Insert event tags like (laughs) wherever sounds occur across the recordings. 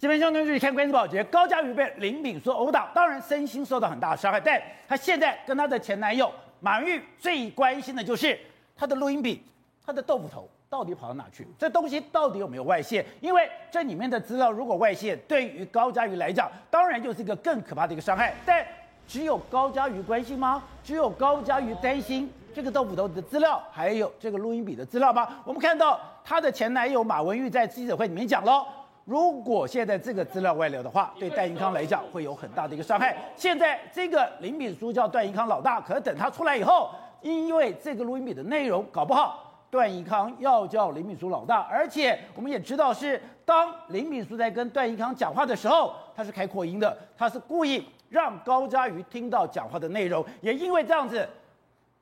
这边兄弟们看关键报，觉得高嘉瑜被林秉枢殴打，当然身心受到很大的伤害。但她现在跟她的前男友马文玉最关心的就是她的录音笔，她的豆腐头到底跑到哪去？这东西到底有没有外泄？因为这里面的资料如果外泄，对于高嘉瑜来讲，当然就是一个更可怕的一个伤害。但只有高嘉瑜关心吗？只有高嘉瑜担心这个豆腐头的资料，还有这个录音笔的资料吗？我们看到她的前男友马文玉在记者会里面讲喽。如果现在这个资料外流的话，对段宜康来讲会有很大的一个伤害。现在这个林炳书叫段宜康老大，可是等他出来以后，因为这个录音笔的内容搞不好，段宜康要叫林炳书老大，而且我们也知道是当林炳书在跟段宜康讲话的时候，他是开扩音的，他是故意让高嘉瑜听到讲话的内容，也因为这样子。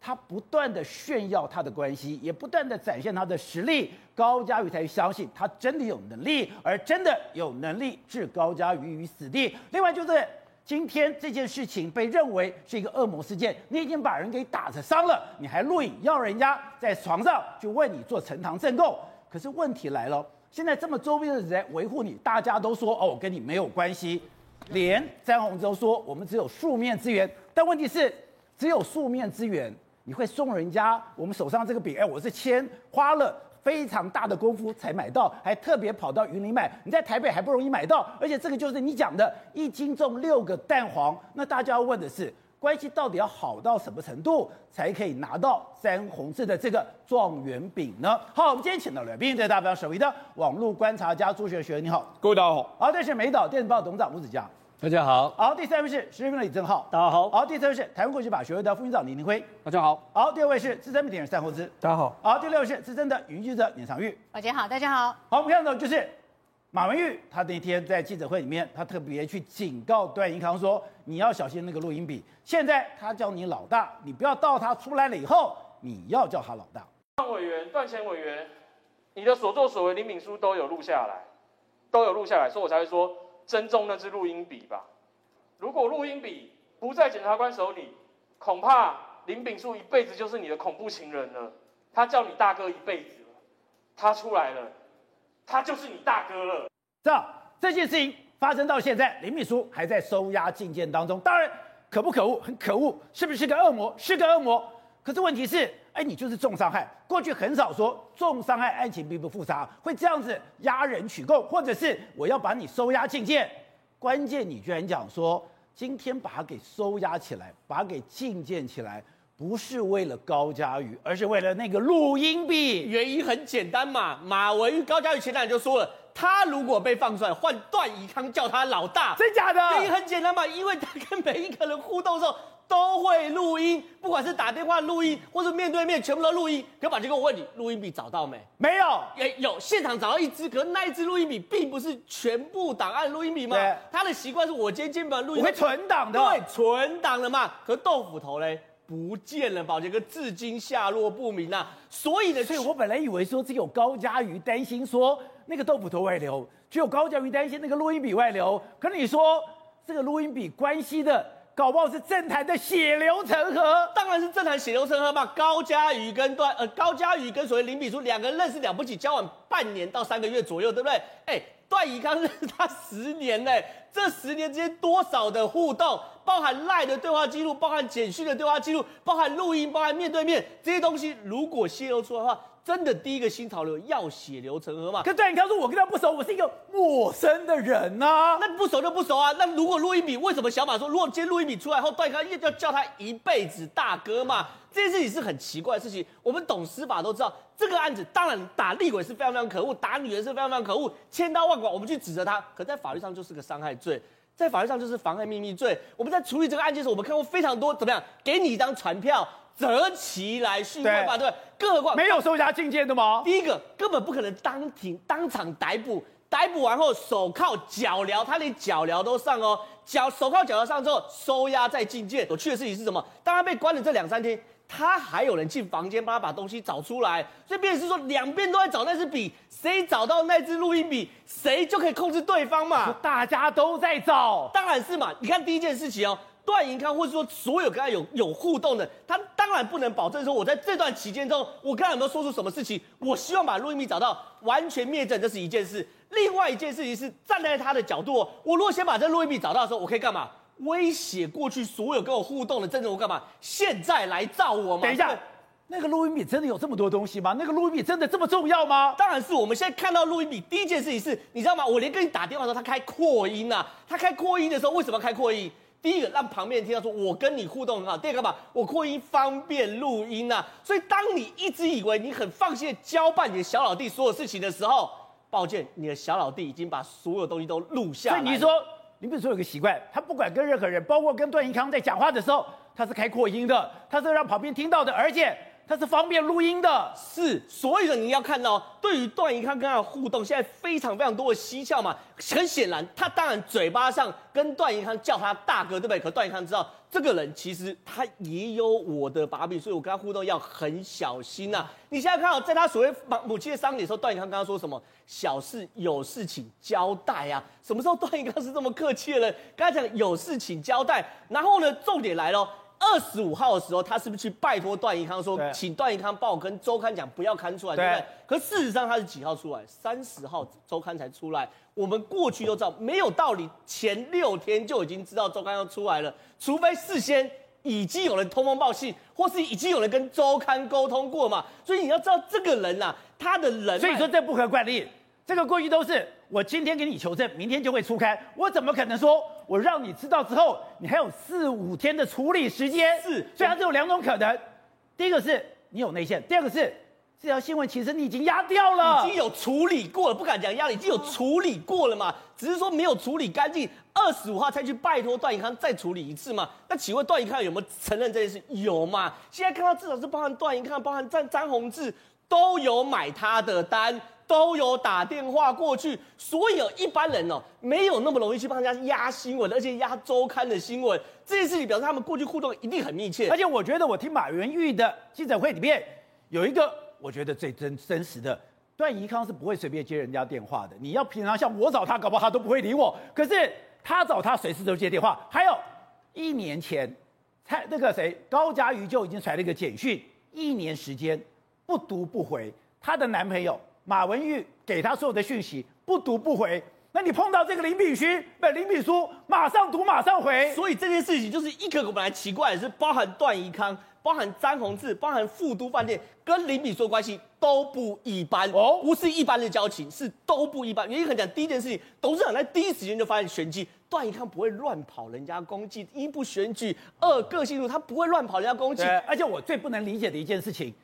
他不断的炫耀他的关系，也不断的展现他的实力，高嘉瑜才相信他真的有能力，而真的有能力置高嘉瑜于死地。另外就是今天这件事情被认为是一个恶魔事件，你已经把人给打成伤了，你还录影要人家在床上就为你做呈堂证供。可是问题来了，现在这么周边的人维护你，大家都说哦，跟你没有关系，连詹宏洲说我们只有素面之缘，但问题是只有素面之缘。你会送人家我们手上这个饼？哎，我是签花了非常大的功夫才买到，还特别跑到云林买。你在台北还不容易买到，而且这个就是你讲的一斤重六个蛋黄。那大家要问的是，关系到底要好到什么程度才可以拿到詹宏志的这个状元饼呢？好，我们今天请到了，并且代表首位的网络观察家朱学学，你好，各位大家好。好，这是美岛电子报董事长吴子嘉。大家好，好，第三位是时事评论李正浩，大家好，好，第四位是台湾国际法学会的副院长李宁辉，大家好，好，第二位是资深媒体人单厚之，大家好，好，第六位是资深的云记者闵尚玉，大家好，大家好，好，我们看到就是马文玉，他那天在记者会里面，他特别去警告段宜康说，你要小心那个录音笔，现在他叫你老大，你不要到他出来了以后，你要叫他老大。段委员、段前委员，你的所作所为，林敏书都有录下来，都有录下来，所以我才会说珍重那支录音笔吧。如果录音笔不在检察官手里，恐怕林秉树一辈子就是你的恐怖情人了。他叫你大哥一辈子了，他出来了，他就是你大哥了。这样这件事情发生到现在，林秘书还在收押禁见当中。当然，可不可恶？很可恶，是不是个恶魔？是个恶魔。可是问题是，哎，你就是重伤害。过去很少说重伤害案情并不复杂，会这样子押人取供，或者是我要把你收押禁见。关键，你居然讲说，今天把他给收押起来，把他给禁见起来，不是为了高嘉瑜，而是为了那个录音笔。原因很简单嘛，马文玉、高嘉瑜前两天就说了，他如果被放出来，换段宜康叫他老大，真假的？原因很简单嘛，因为他跟每一个人互动的时候。都会录音，不管是打电话录音，或是面对面，全部都录音。可把这个问你，录音笔找到没？没有，也有现场找到一支，可是那一支录音笔并不是全部档案录音笔吗。他的习惯是我今天键盘录音，我会存档的，对，存档了嘛。可是豆腐头嘞不见了，宝杰哥至今下落不明啊。所以呢，所以我本来以为说只有高佳瑜担心说那个豆腐头外流，只有高佳瑜担心那个录音笔外流。可是你说这个录音笔关系的。搞不好是政坛的血流成河，当然是政坛血流成河嘛。高嘉瑜跟段呃高嘉瑜跟所谓林秉枢两个人认识了不起，交往半年到三个月左右，对不对？哎，段宜康认识他十年嘞，这十年之间多少的互动，包含赖的对话记录，包含简讯的对话记录，包含录音，包含面对面这些东西，如果泄露出来的话。真的第一个新潮流要血流成河吗？可段宜康说，我跟他不熟，我是一个陌生的人呐、啊。那不熟就不熟啊。那如果录音笔，为什么小马说，如果今天录音笔出来后，段宜康要叫他一辈子大哥嘛？这件事情是很奇怪的事情。我们懂司法都知道，这个案子当然打厉鬼是非常非常可恶，打女人是非常非常可恶，千刀万剐，我们去指责他。可在法律上就是个伤害罪，在法律上就是妨害秘密罪。我们在处理这个案件的时候，我们看过非常多怎么样？给你一张传票。择期来讯问吧，对，对，更何况没有收押禁见的吗？第一个根本不可能当庭当场逮捕，逮捕完后手铐脚镣，他连脚镣都上哦，脚手铐脚镣上之后收押再禁见。有趣的事情是什么？当他被关了这两三天，他还有人进房间帮他把东西找出来，所以变成是说两边都在找那支笔，谁找到那支录音笔，谁就可以控制对方嘛。大家都在找，当然是嘛。你看第一件事情哦。段银康，或者说所有跟他有有互动的，他当当然不能保证说我在这段期间中，我跟他有没有说出什么事情。我希望把录音笔找到，完全灭证，这是一件事。另外一件事情是站在他的角度，我如果先把这录音笔找到的时候，我可以干嘛？威胁过去所有跟我互动的政治人我干嘛？现在来造我吗？等一下。那个录音笔真的有这么多东西吗？那个录音笔真的这么重要吗？当然是。我们现在看到录音笔，第一件事情是，你知道吗？我连跟你打电话的时候，他开扩音啊。他开扩音的时候，为什么要开扩音？第一个让旁边人听到说我跟你互动很好。第二个嘛？我扩音方便录音啊。所以当你一直以为你很放心的交办你的小老弟所有事情的时候，抱歉，你的小老弟已经把所有东西都录下来。所以你说，林秉枢有个习惯，他不管跟任何人，包括跟段宜康在讲话的时候，他是开扩音的，他是让旁边听到的，而且。它是方便录音的，是，所以呢，你要看到，对于段宜康跟他的互动，现在非常非常多的蹊跷嘛。很显然，他当然嘴巴上跟段宜康叫他大哥，对不对？可段宜康知道，这个人其实他也有我的把柄，所以我跟他互动要很小心呐、啊。你现在看到，在他所谓母亲的丧礼的时候，段宜康刚刚说什么？小事有事请交代啊。什么时候段宜康是这么客气的人？刚才讲有事请交代，然后呢，重点来了。二十五号的时候，他是不是去拜托段宜康说，请段宜康帮我跟周刊讲不要刊出来，对不对？可事实上他是几号出来？三十号周刊才出来。我们过去都知道，没有道理前六天就已经知道周刊要出来了，除非事先已经有人通风报信，或是已经有人跟周刊沟通过嘛。所以你要知道这个人呐、啊，他的人，所以说这不合惯例。这个过去都是我今天给你求证，明天就会出刊，我怎么可能说？我让你知道之后，你还有四五天的处理时间，是，所以它只有两种可能，第一个是你有内线，第二个是这条新闻其实你已经压掉了，已经有处理过了，不敢讲压，已经有处理过了嘛，只是说没有处理干净，二十五号才去拜托段宜康再处理一次嘛。那请问段宜康有没有承认这件事？有嘛？现在看到至少是包含段宜康，包含张张宏志都有买他的单。都有打电话过去，所以一般人哦，没有那么容易去帮人家压新闻，而且压周刊的新闻。这件事情表示他们过去互动一定很密切。而且我觉得我听马元玉的记者会里面有一个，我觉得最真真实的，段宜康是不会随便接人家电话的。你要平常像我找他，搞不好他都不会理我。可是他找他随时都接电话。还有一年前，蔡那个谁高嘉瑜就已经传了一个简讯，一年时间不读不回，她的男朋友。马文玉给他所有的讯息不读不回，那你碰到这个林炳勋，不林炳书马上读马上回，所以这件事情就是一个我本来奇怪的是，包含段宜康、包含詹宏志、包含富都饭店跟林秉枢关系都不一般。哦，不是一般的交情，是都不一般。原因很讲，第一件事情，董事长在第一时间就发现玄机，段宜康不会乱跑人家公祭，一不选举，二个性路他不会乱跑人家公祭，而且我最不能理解的一件事情，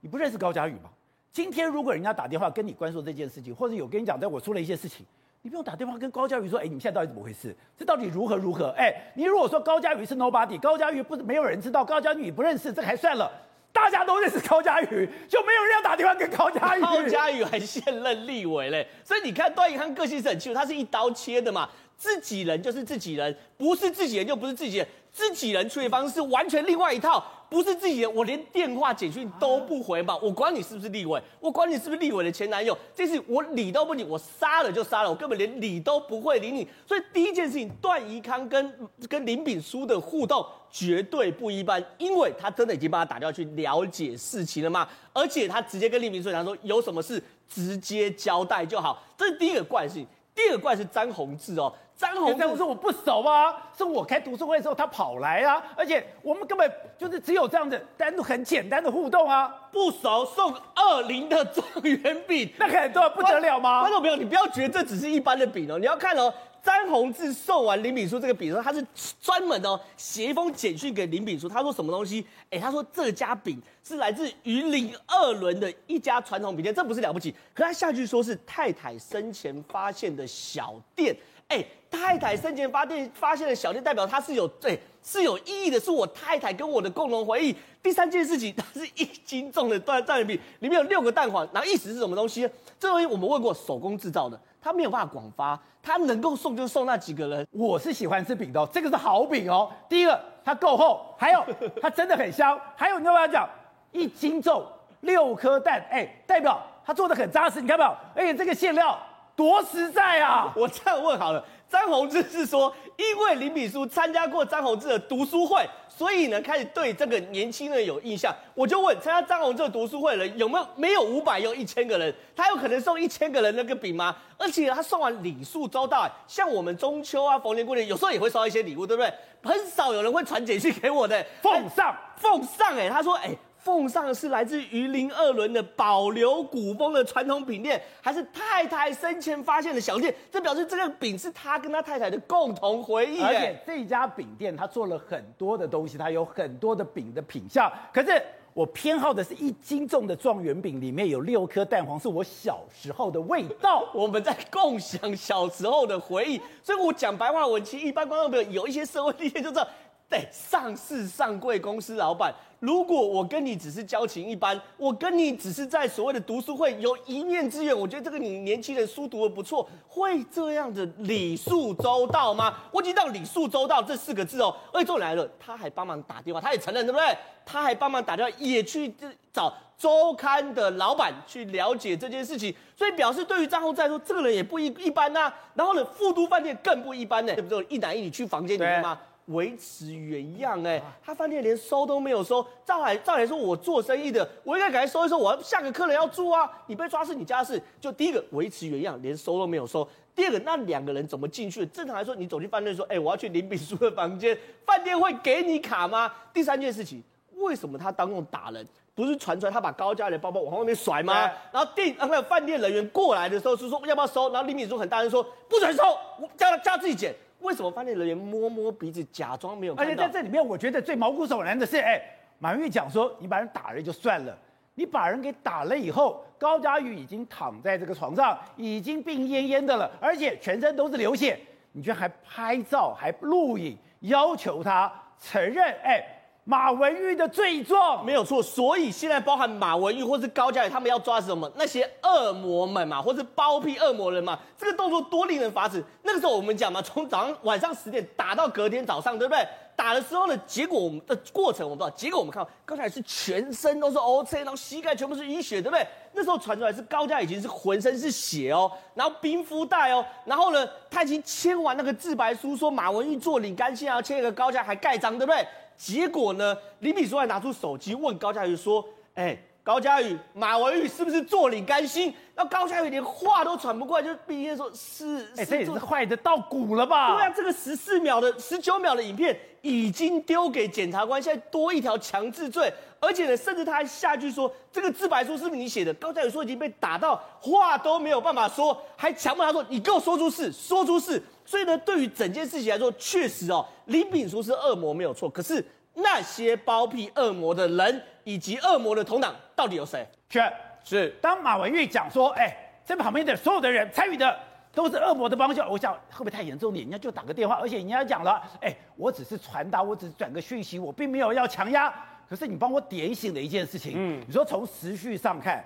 你不认识高嘉宇吗？今天如果人家打电话跟你关说这件事情，或者有跟你讲，在我出了一些事情，你不用打电话跟高嘉瑜说，哎，你们现在到底怎么回事？这到底如何如何？哎，你如果说高嘉瑜是 nobody，高嘉瑜不是没有人知道，高嘉瑜你不认识，这还算了，大家都认识高嘉瑜，就没有人要打电话跟高嘉瑜。高嘉瑜还现任立委嘞，所以你看段宜康个性是很清楚，他是一刀切的嘛，自己人就是自己人，不是自己人就不是自己人，自己人处理方式完全另外一套。不是自己的，我连电话简讯都不回嘛，我管你是不是立委，我管你是不是立委的前男友，这次我理都不理，我杀了就杀了，我根本连理都不会理你。所以第一件事情，段宜康跟跟林炳书的互动绝对不一般，因为他真的已经帮他打电话去了解事情了嘛，而且他直接跟林炳书讲说，有什么事直接交代就好，这是第一个惯性。第二个怪是詹宏志哦。詹宏志，我说我不熟啊，是我开读书会的时候他跑来啊，而且我们根本就是只有这样子单独很简单的互动啊，不熟送二零的状元饼，那很多不得了吗？观众朋友，你不要觉得这只是一般的饼哦，你要看哦，詹宏志送完林炳书这个饼的时候，他是专门哦写一封简讯给林炳书，他说什么东西？哎，他说这家饼是来自云林二仑的一家传统饼店，这不是了不起，可他下句说是太太生前发现的小店。哎，太太生前发现发现的小店，代表它是有对是有意义的，是我太太跟我的共同回忆。第三件事情，它是一斤重的段状元饼，里面有六个蛋黄，然后意思是什么东西？这东西我们问过，手工制造的，他没有办法广发，他能够送就送那几个人。我是喜欢吃饼的哦，这个是好饼哦。第一个，它够厚，还有它真的很香，还有你要不要讲？一斤重六颗蛋，哎，代表它做的很扎实，你看到没有？而且这个馅料。多实在啊！我这样问好了，张宏志是说，因为林炳书参加过张宏志的读书会，所以呢开始对这个年轻人有印象。我就问，参加张宏志的读书会的人有没有没有五百，有一千个人，他有可能送一千个人那个饼吗？而且他送完礼数周到，像我们中秋啊、逢年过节，有时候也会收到一些礼物，对不对？很少有人会传简讯给我的，奉上奉上，哎，他说，哎。奉上的是来自于林二轮的保留古风的传统饼店，还是太太生前发现的小店？这表示这个饼是他跟他太太的共同回忆。而且这家饼店他做了很多的东西，他有很多的饼的品相。可是我偏好的是一斤重的状元饼，里面有六颗蛋黄，是我小时候的味道。(laughs) 我们在共享小时候的回忆，所以我讲白话文，其实一般观众朋友有一些社会历练就知道。对，上市上柜公司老板，如果我跟你只是交情一般，我跟你只是在所谓的读书会有一面之缘，我觉得这个你年轻人书读得不错，会这样的礼数周到吗？我已经到礼数周到这四个字哦，而且重点来了，他还帮忙打电话，他也承认对不对？他还帮忙打电话，也去找周刊的老板去了解这件事情，所以表示对于张宏志来说，这个人也不一一般呐、然后呢，富都饭店更不一般呢，对不对？一男一女去房间里面吗？维持原样哎，他饭店连收都没有收。照来照来说，我做生意的，我应该赶快收一收，我要下个客人要住啊。你被抓是你家事。就第一个维持原样，连收都没有收。第二个，那两个人怎么进去？正常来说，你走进饭店说，哎、我要去林炳书的房间，饭店会给你卡吗？第三件事情，为什么他当众打人？不是传出来他把高嘉瑜的包包往外面甩吗？然后店那个饭店人员过来的时候是说要不要收？然后林炳书很大声说不准收，我叫他叫他自己捡。为什么饭店人员摸摸鼻子，假装没有看到？而且在这里面，我觉得最毛骨悚然的是，哎，马云玉讲说，你把人打了就算了，你把人给打了以后，高佳宇已经躺在这个床上，已经病恹恹的了，而且全身都是流血，你居然还拍照，还录影，要求他承认，哎。马文玉的罪状没有错，所以现在包含马文玉或是高嘉瑜，他们要抓什么？那些恶魔们嘛，或是包庇恶魔人嘛？这个动作多令人发指。那个时候我们讲嘛，从早上晚上十点打到隔天早上，对不对？打的时候呢，结果我们的过程我们不知道。结果我们看到高嘉瑜是全身都是 O C，然后膝盖全部是淤血，对不对？那时候传出来是高嘉已经是浑身是血哦，然后冰敷袋哦，然后呢，他已经签完那个自白书，说马文玉做领干线啊，签一个高嘉还盖章，对不对？结果呢？李炳淑还拿出手机问高嘉瑜说：“哎、高嘉宇，马文玉是不是坐领甘心？”那高嘉宇连话都喘不过来，就毕业说：“是。欸”哎，这也是坏的到骨了吧？对啊，这个十四秒的、十九秒的影片已经丢给检察官，现在多一条强制罪，而且呢，甚至他还下句说：“这个自白书是不是你写的？”高嘉宇说已经被打到话都没有办法说，还强迫他说：“你给我说出事，说出事。”所以呢，对于整件事情来说，确实哦，林炳书是恶魔没有错。可是那些包庇恶魔的人以及恶魔的同党，到底有谁？是是。当马文玉讲说，哎，这旁边的所有的人参与的都是恶魔的帮凶，我想会不会太严重点？人家就打个电话，而且人家讲了，哎，我只是传达，我只是转个讯息，我并没有要强压。可是你帮我点醒了一件事情，嗯，你说从时序上看，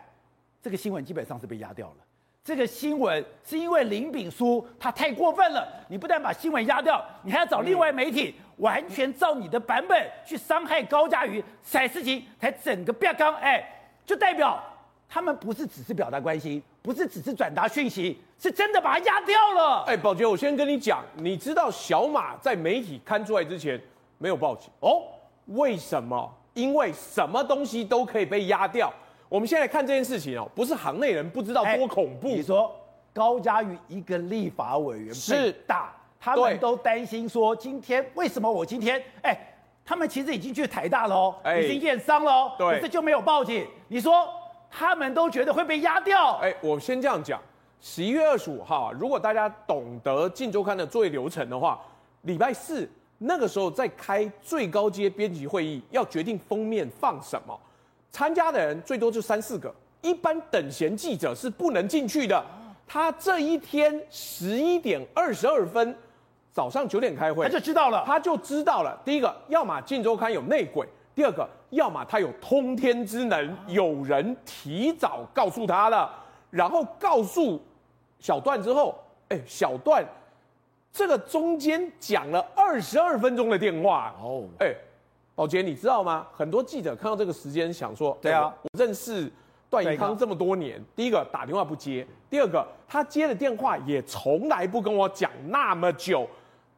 这个新闻基本上是被压掉了。这个新闻是因为林炳书他太过分了，你不但把新闻压掉，你还要找另外媒体完全照你的版本去伤害高嘉瑜，才事情才整个变刚，哎，就代表他们不是只是表达关心，不是只是转达讯息，是真的把他压掉了。哎，宝杰，我先跟你讲，你知道小马在媒体刊出来之前没有报警哦？为什么？因为什么东西都可以被压掉。我们现在看这件事情哦，不是行内人不知道多恐怖。你说高嘉瑜一个立法委员是打，他们都担心说，今天为什么我今天哎，他们其实已经去台大了哦，已经验伤了哦，可是就没有报警。你说他们都觉得会被压掉？哎，我先这样讲，十一月二十五号，如果大家懂得《镜周刊》的作业流程的话，礼拜四那个时候在开最高阶编辑会议，要决定封面放什么。参加的人最多就三四个，一般等闲记者是不能进去的。他这一天十一点二十二分，早上九点开会，他就知道了，他就知道了。第一个，要么《晋周刊》有内鬼；第二个，要么他有通天之能，有人提早告诉他了，然后告诉小段之后，哎，小段这个中间讲了二十二分钟的电话哦，哎。宝杰，你知道吗？很多记者看到这个时间，想说：对啊，我认识段宜康这么多年，第一个打电话不接，第二个他接的电话也从来不跟我讲那么久。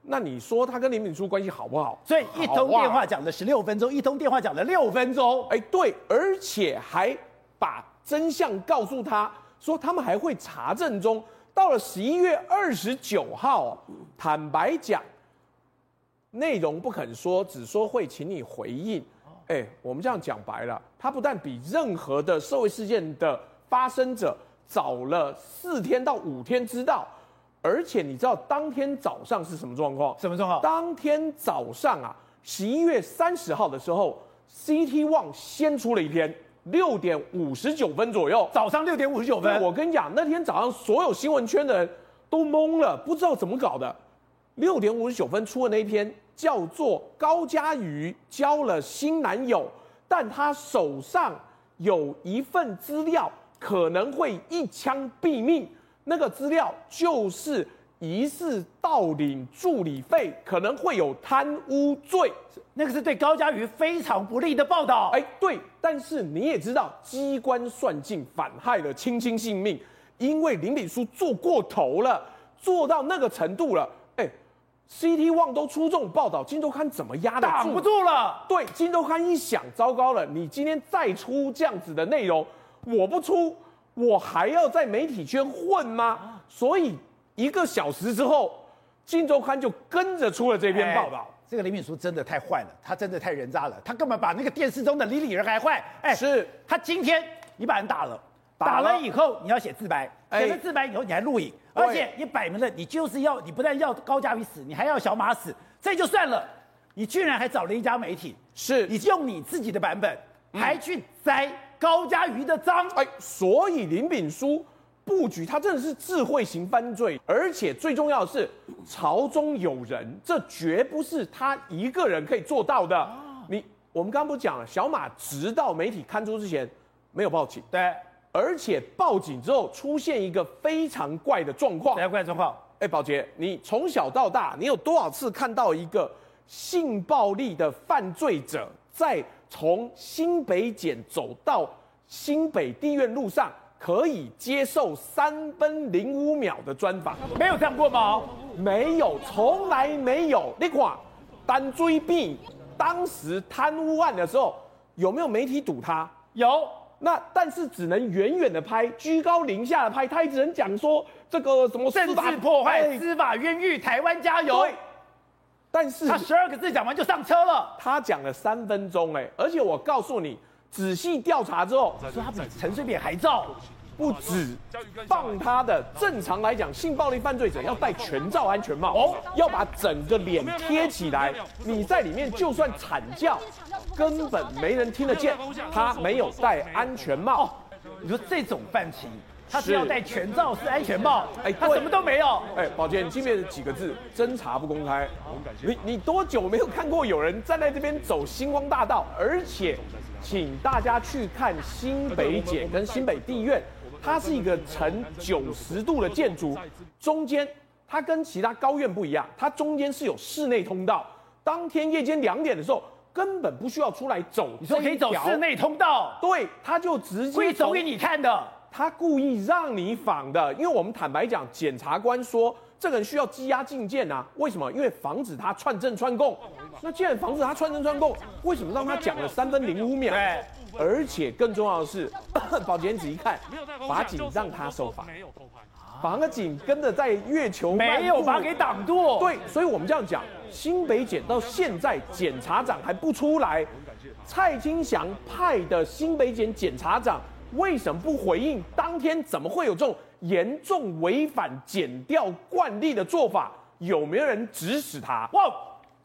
那你说他跟林敏书关系好不好？所以一通电话讲了十六分钟，一通电话讲了六分钟。哎，对，而且还把真相告诉他，说他们还会查证中。到了十一月二十九号，坦白讲，内容不肯说，只说会请你回应。哎，我们这样讲白了，他不但比任何的社会事件的发生者早了四天到五天知道，而且你知道当天早上是什么状况？什么状况？当天早上啊，十一月三十号的时候，CT One 先出了一篇。六点五十九分左右，早上六点五十九分。我跟你讲，那天早上所有新闻圈的人都懵了，不知道怎么搞的。六点五十九分出的那一篇叫做高嘉瑜交了新男友，但她手上有一份资料可能会一枪毙命。那个资料就是疑似盗领助理费，可能会有贪污罪。那个是对高嘉瑜非常不利的报道。哎，对，但是你也知道，机关算尽，反害了卿卿性命，因为林炳书做过头了，做到那个程度了。哎，CT One 都出这种报道，金周刊怎么压得住？挡不住了。对，金周刊一想，糟糕了，你今天再出这样子的内容，我不出，我还要在媒体圈混吗？所以一个小时之后，金周刊就跟着出了这篇报道。这个林敏书真的太坏了，他真的太人渣了，他根本把那个电视中的李李仁还坏。哎，是他今天你把人打了，打了，以后你要写自白，写了自白以后你还录影，而且你摆明了你就是要你不但要高嘉瑜死，你还要小马死，这就算了，你居然还找了一家媒体，是。你用你自己的版本还去栽高嘉瑜的赃，哎，所以林炳书。布局，他真的是智慧型犯罪，而且最重要的是，朝中有人，这绝不是他一个人可以做到的。你，我们刚刚不讲了，小马直到媒体刊出之前没有报警，对，而且报警之后出现一个非常怪的状况，怪状况。哎，宝杰，你从小到大，你有多少次看到一个性暴力的犯罪者在从新北检走到新北地院路上？可以接受三分零五秒的专访，没有这样过吗？没有，从来没有。你看，单追病当时贪污案的时候，有没有媒体堵他？有。那但是只能远远的拍，居高临下的拍，他也只能讲说这个什么政治破坏、司法冤狱，台湾加油。对。但是他十二个字讲完就上车了，他讲了三分钟，哎，而且我告诉你。仔细调查之后，说他比陈水扁还糟，不止放他的。正常来讲，性暴力犯罪者要戴全罩安全帽，哦，要把整个脸贴起来。你在里面就算惨叫，根本没人听得见。他没有戴安全帽。哦，你说这种犯情，他是要戴全罩式安全帽？哎，他什么都没有。哎，宝杰，你记不记得几个字？侦查不公开。你你多久没有看过有人站在这边走星光大道，而且？请大家去看新北检跟新北地院，它是一个呈九十度的建筑，中间它跟其他高院不一样，它中间是有室内通道。当天夜间两点的时候，根本不需要出来走。你说可以走室内通道？对，他就直接会走给你看的。他故意让你仿的，因为我们坦白讲，检察官说这个人需要羁押禁见啊。为什么？因为防止他串证串供。那既然防止他串证串供，为什么让他讲了三分零五秒？对，而且更重要的是，(coughs) 保检子一看，法警让他受罚，法警跟着在月球没有把给挡住。对，所以我们这样讲，新北检到现在检察长还不出来，蔡清祥派的新北检检察长为什么不回应？当天怎么会有这种严重违反检调惯例的做法？有没有人指使他？哇！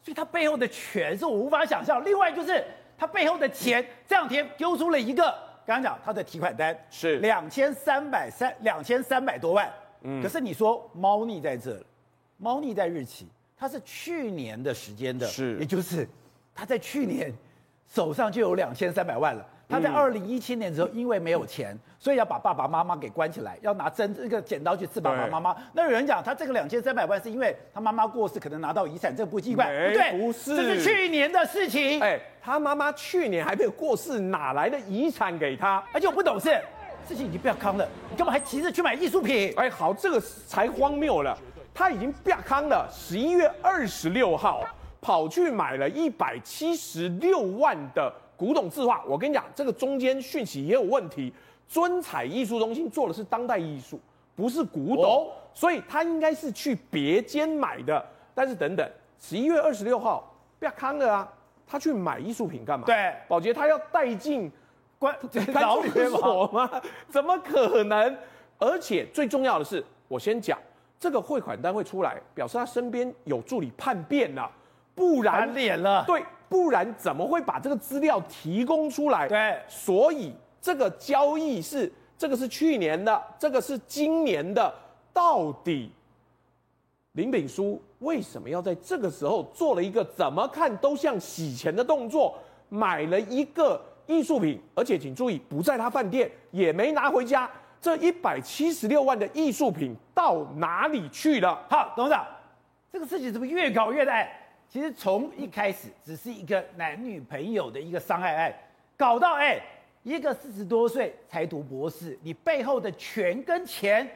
所以他背后的权是我无法想象。另外就是他背后的钱，这两天丢出了一个，刚刚讲他的提款单是两千三百三两千三百多万。嗯，可是你说猫腻在这，猫腻在日期，它是去年的时间的，是，也就是他在去年手上就有两千三百万了。他在二零一七年的时候，因为没有钱，所以要把爸爸妈妈给关起来，要拿针这个剪刀去刺爸爸妈妈。那有人讲，他这个两千三百万是因为他妈妈过世，可能拿到遗产，这不奇怪，不对，不是，这是去年的事情。哎，他妈妈去年还没有过世，哪来的遗产给他？而且我不懂事，事情已经不要康了，你干嘛还急着去买艺术品？哎，好，这个才荒谬了。他已经变康了，十一月二十六号跑去买了一百七十六万的古董字画。我跟你讲，这个中间讯息也有问题。尊彩艺术中心做的是当代艺术，不是古董，哦、所以他应该是去别间买的。但是等等，十一月二十六号不要康了啊，他去买艺术品干嘛？对，保洁他要带进关牢 (laughs) 所吗？怎么可能？而且最重要的是，我先讲。这个汇款单会出来，表示他身边有助理叛变了，不然脸了。对，不然怎么会把这个资料提供出来？对，所以这个交易是这个是去年的，这个是今年的，到底林炳书为什么要在这个时候做了一个怎么看都像洗钱的动作，买了一个艺术品，而且请注意不在他饭店，也没拿回家。这一百七十六万的艺术品到哪里去了？好，董事长，这个事情怎么越搞越大？其实从一开始只是一个男女朋友的一个伤害案，搞到哎，一个四十多岁才读博士，你背后的权跟钱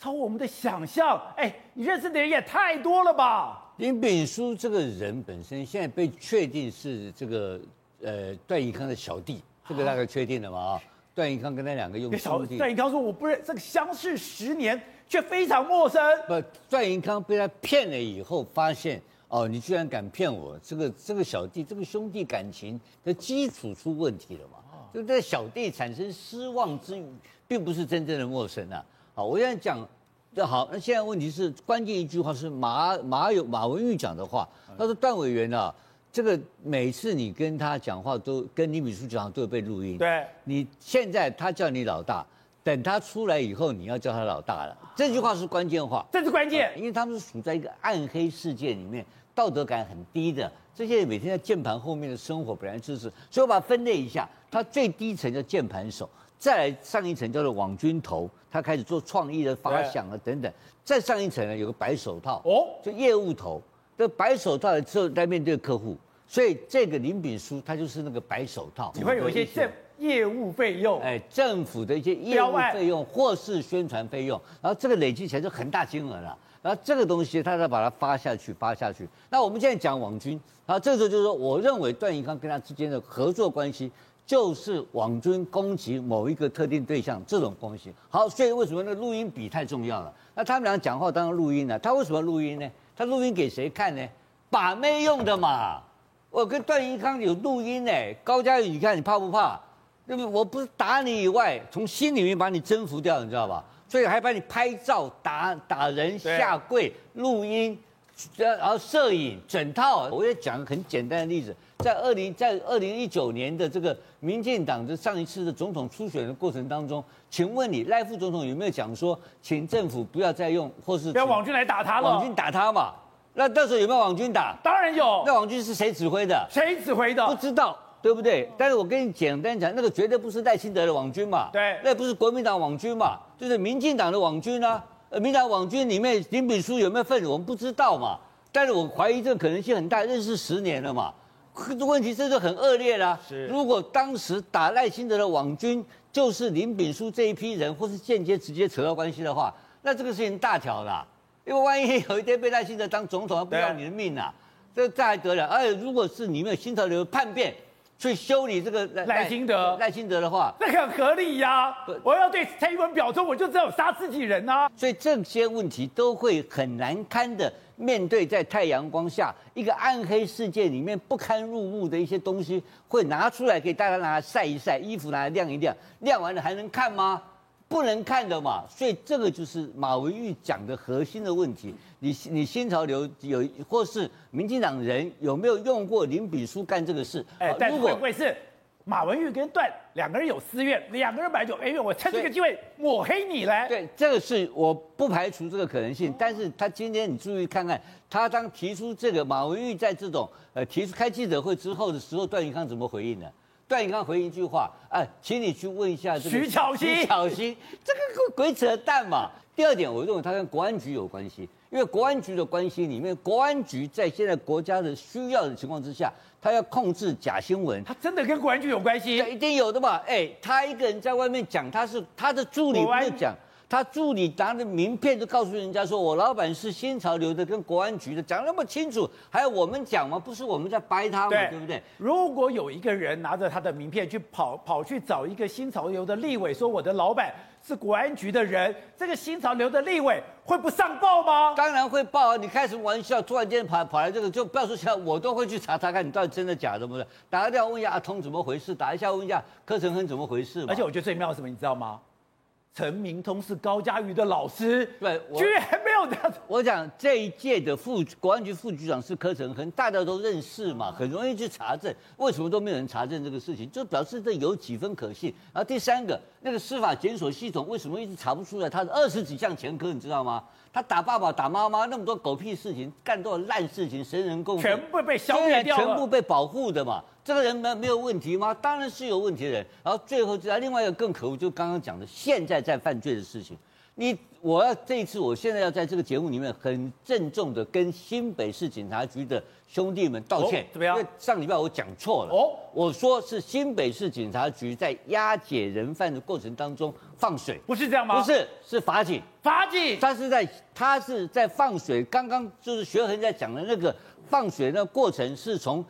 超我们的想象。哎，你认识的人也太多了吧？林炳书这个人本身现在被确定是这个呃段宜康的小弟，这个大概确定了吗？啊？段宜康跟他两个用兄弟。段宜康说：“我不认这个相识十年却非常陌生。”不，段宜康被他骗了以后，发现哦，你居然敢骗我！这个这个小弟，这个兄弟感情的基础出问题了嘛？就对小弟产生失望之余，并不是真正的陌生啊。好，我现在讲，就好。那现在问题是关键一句话是马马有马文玉讲的话，他说段委员啊。这个每次你跟他讲话都跟李秘书讲话都有被录音。对，你现在他叫你老大，等他出来以后，你要叫他老大了。这句话是关键话，这是关键，因为他们是处在一个暗黑世界里面，道德感很低的。这些人每天在键盘后面的生活本来就是，所以我把它分类一下，它最低层叫键盘手，再来上一层叫做网军头，他开始做创意的发想啊等等，再上一层呢有个白手套哦，就业务头。这白手套的时候在面对客户，所以这个林炳书他就是那个白手套。你会有一些政业务费用，哎，政府的一些业务费用或是宣传费用，然后这个累积起来就很大金额了。然后这个东西他再把它发下去，发下去。那我们现在讲网军，然后这时候就是说，我认为段宜康跟他之间的合作关系就是网军攻击某一个特定对象这种关系。好，所以为什么那录音笔太重要了？那他们俩讲话当然录音了，他为什么录音呢？他录音给谁看呢？把妹用的嘛。我跟段宜康有录音呢。高嘉宇，你看你怕不怕？那么？我不是打你以外，从心里面把你征服掉，你知道吧？所以还把你拍照、打打人、下跪、录音，然后摄影整套。我也讲个很简单的例子，在二零在二零一九年的这个民进党的上一次的总统初选的过程当中，请问你赖副总统有没有讲说，请政府不要再用或是不要网军来打他了？网军打他嘛？那到时候有没有网军打？当然有。那网军是谁指挥的？谁指挥的？不知道，对不对？但是我跟你简单讲，那个绝对不是赖清德的网军嘛。对。那不是国民党网军嘛？就是民进党的网军啊。呃，民进党网军里面林炳书有没有份子？我们不知道嘛。但是我怀疑这个可能性很大，认识十年了嘛。问题这就很恶劣啦。是。如果当时打赖清德的网军就是林炳书这一批人，或是间接直接扯到关系的话，那这个事情大条了。因为万一有一天被赖清德当总统，他不要你的命啊，这这还得了？而且如果是你们有新潮流叛变，去修理这个赖清德，赖清德的话，那个很合理呀、啊。我要对蔡英文表忠，我就只有杀自己人啊。所以这些问题都会很难堪的面对，在太阳光下一个暗黑世界里面不堪入目的一些东西，会拿出来给大家拿来晒一晒，衣服拿来晾一晾，晾完了还能看吗？不能看的嘛，所以这个就是马文玉讲的核心的问题。你你新潮流有或是民进党人有没有用过林炳书干这个事？哎，但是会不会是马文玉跟段两个人有私怨，两个人买酒，哎呦，我趁这个机会抹黑你嘞？对，这个是我不排除这个可能性。但是他今天你注意看看，他当提出这个马文玉在这种呃提出开记者会之后的时候，段宜康怎么回应呢？段永康回一句话，哎，请你去问一下这个徐巧芯，徐巧芯，这个鬼扯淡嘛。第二点，我认为他跟国安局有关系，因为国安局的关系里面，国安局在现在国家的需要的情况之下，他要控制假新闻，他真的跟国安局有关系？一定有的嘛。哎，他一个人在外面讲，他是他的助理不是讲。他助理拿着名片就告诉人家说：“我老板是新潮流的，跟国安局的讲那么清楚，还要我们讲吗？不是我们在掰他吗？对，对不对？如果有一个人拿着他的名片去跑跑去找一个新潮流的立委，说我的老板是国安局的人，这个新潮流的立委会不上报吗？当然会报啊！你开什么玩笑？突然间跑跑来这个，就不要说其他，我都会去查查看你到底真的假的，不是？打个电话问一下阿通怎么回事，打一下问一下柯承亨怎么回事。而且我觉得最妙是什么，你知道吗？”陈明通是高嘉瑜的老师，对，居然没有这样子。我讲这一届的副国安局副局长是柯承亨，大家都认识嘛，很容易去查证。为什么都没有人查证这个事情？就表示这有几分可信。然后第三个，那个司法检索系统为什么一直查不出来？他的二十几项前科，你知道吗？他打爸爸打妈妈那么多狗屁事情，干多少烂事情，神人共全部被消灭掉了，全部被保护的嘛。这个人没没有问题吗？当然是有问题的人。然后最后，另外一个更可恶，就刚刚讲的现在在犯罪的事情。你我要这一次，我现在要在这个节目里面很郑重的跟新北市警察局的兄弟们道歉。怎么样？因为上礼拜我讲错了。哦，我说是新北市警察局在押解人犯的过程当中放水，不是这样吗？不是，是法警。法警，他是在他是在放水。刚刚就是学恒在讲的那个放水的过程是从。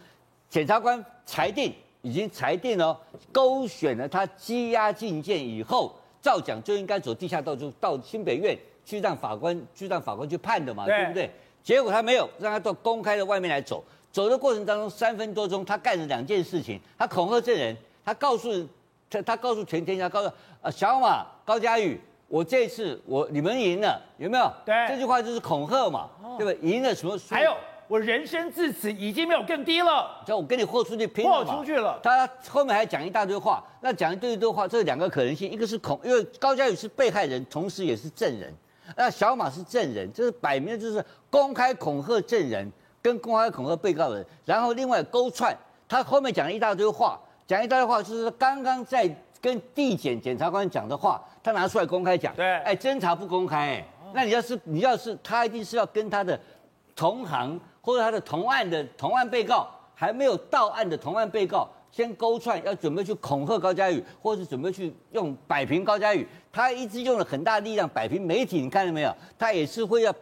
检察官裁定，已经裁定了，勾选了他羁押禁见以后，照讲就应该走地下道，就到新北院去让法官去让法官去判的嘛，对，对不对？结果他没有，让他到公开的外面来走。走的过程当中三分多钟，他干了两件事情：他恐吓证人，他告诉他他告诉全天下，告诉啊小马高佳宇，我这次我你们赢了，有没有？对，这句话就是恐吓嘛，哦、对不对？赢了什么？还有。我人生至此已经没有更低了，叫我跟你豁出去拼了，豁出去了。他后面还讲一大堆话，那讲一堆堆话，这两个可能性，一个是恐，因为高嘉宇是被害人，同时也是证人，那小马是证人，这是摆明就是公开恐吓证人，跟公开恐吓被告人，然后另外勾串，他后面讲了一大堆话，讲一大堆话就是刚刚在跟地检检察官讲的话，他拿出来公开讲，对，哎，侦查不公开，哎，那你要是你要是他一定是要跟他的同行。或者他的同案的同案被告还没有到案的同案被告，先勾串，要准备去恐吓高嘉宇，或者是准备去用摆平高嘉宇。他一直用了很大力量摆平媒体，你看到没有？他也是会要，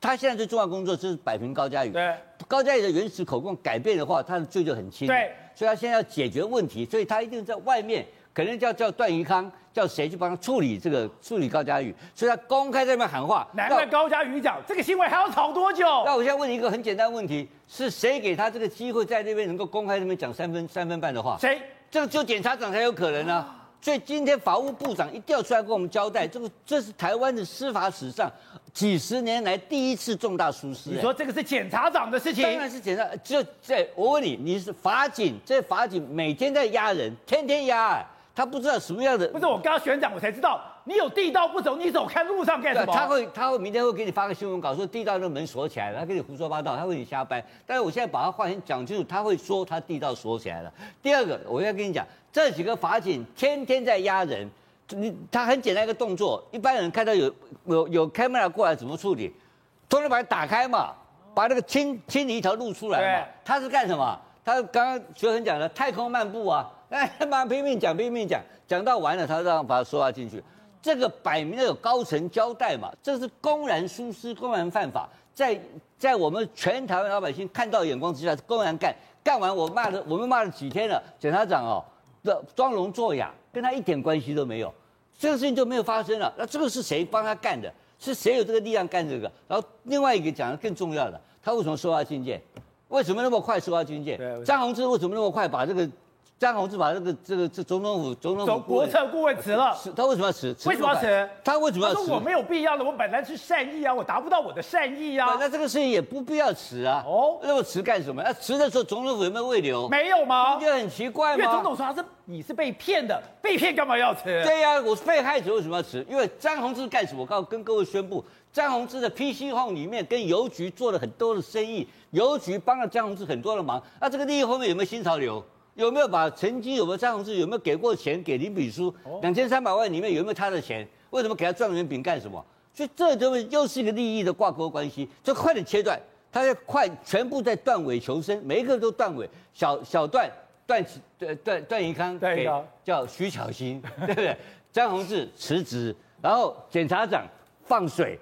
他现在最重要工作就是摆平高嘉宇。对，高嘉宇的原始口供改变的话，他的罪就很轻。对，所以他现在要解决问题，所以他一定在外面。可能叫叫段宜康，叫谁去帮他处理这个处理高嘉瑜，所以他公开在那边喊话。难怪高嘉瑜讲这个新闻还要吵多久？那我现在问你一个很简单的问题：是谁给他这个机会在那边能够公开那边讲三分三分半的话？谁？这个只有检察长才有可能啊。所以今天法务部长一定要出来跟我们交代，这个这是台湾的司法史上几十年来第一次重大疏失。你说这个是检察长的事情？当然是检察。就在我问你，你是法警，这法警每天在押人，天天押啊。他不知道什么样的，不是我刚刚选长，我才知道你有地道不走，你走看路上干什么？他会，他会明天会给你发个新闻稿，说地道的门锁起来了，他给你胡说八道，他会你瞎掰。但是我现在把他话先讲清楚，他会说他地道锁起来了。第二个，我要跟你讲，这几个法警天天在压人，你他很简单一个动作，一般人看到有有有 camera 过来怎么处理？突然把它打开嘛，把那个清清理一条路出来嘛。他是干什么？他刚刚学恒讲的太空漫步啊。哎，妈拼命讲，拼命讲，讲到完了，他让把他说话进去。这个摆明了有高层交代嘛，这是公然疏失，公然犯法，在在我们全台湾老百姓看到眼光之下，公然干，干完我骂了，我们骂了几天了，检察长哦的装聋作哑，跟他一点关系都没有，这个事情就没有发生了。那这个是谁帮他干的？是谁有这个力量干这个？然后另外一个讲的更重要的，他为什么收押禁见？为什么那么快收押军舰？张宏志为什么那么快把这个？张宏志把这个这个这总统府总统府国策顾问辞了，他为什么要辞？为什么要辞？他为什么要辞？他说我没有必要的，我本来是善意啊，我达不到我的善意啊。那这个事情也不必要辞啊。哦，那么辞干什么？那辞的时候总统府有没有慰留？没有吗？不觉得很奇怪吗？因为总统说他是你是被骗的，被骗干嘛要辞？对呀、啊，我是被害者，为什么要辞？因为张宏志干什么？我告跟各位宣布，张宏志的 PC Home 里面跟邮局做了很多的生意，邮局帮了张宏志很多的忙。那这个利益后面有没有新潮流？有没有把曾经有没有张宏志有没有给过钱给林炳书？两千三百万里面有没有他的钱？为什么给他状元饼干什么？所以这就又是一个利益的挂钩关系，就快点切断，他要快全部在断尾求生，每一个都断尾，小小段段段段段宜康给叫徐巧芯，对不对？张宏志辞职，然后检察长放水。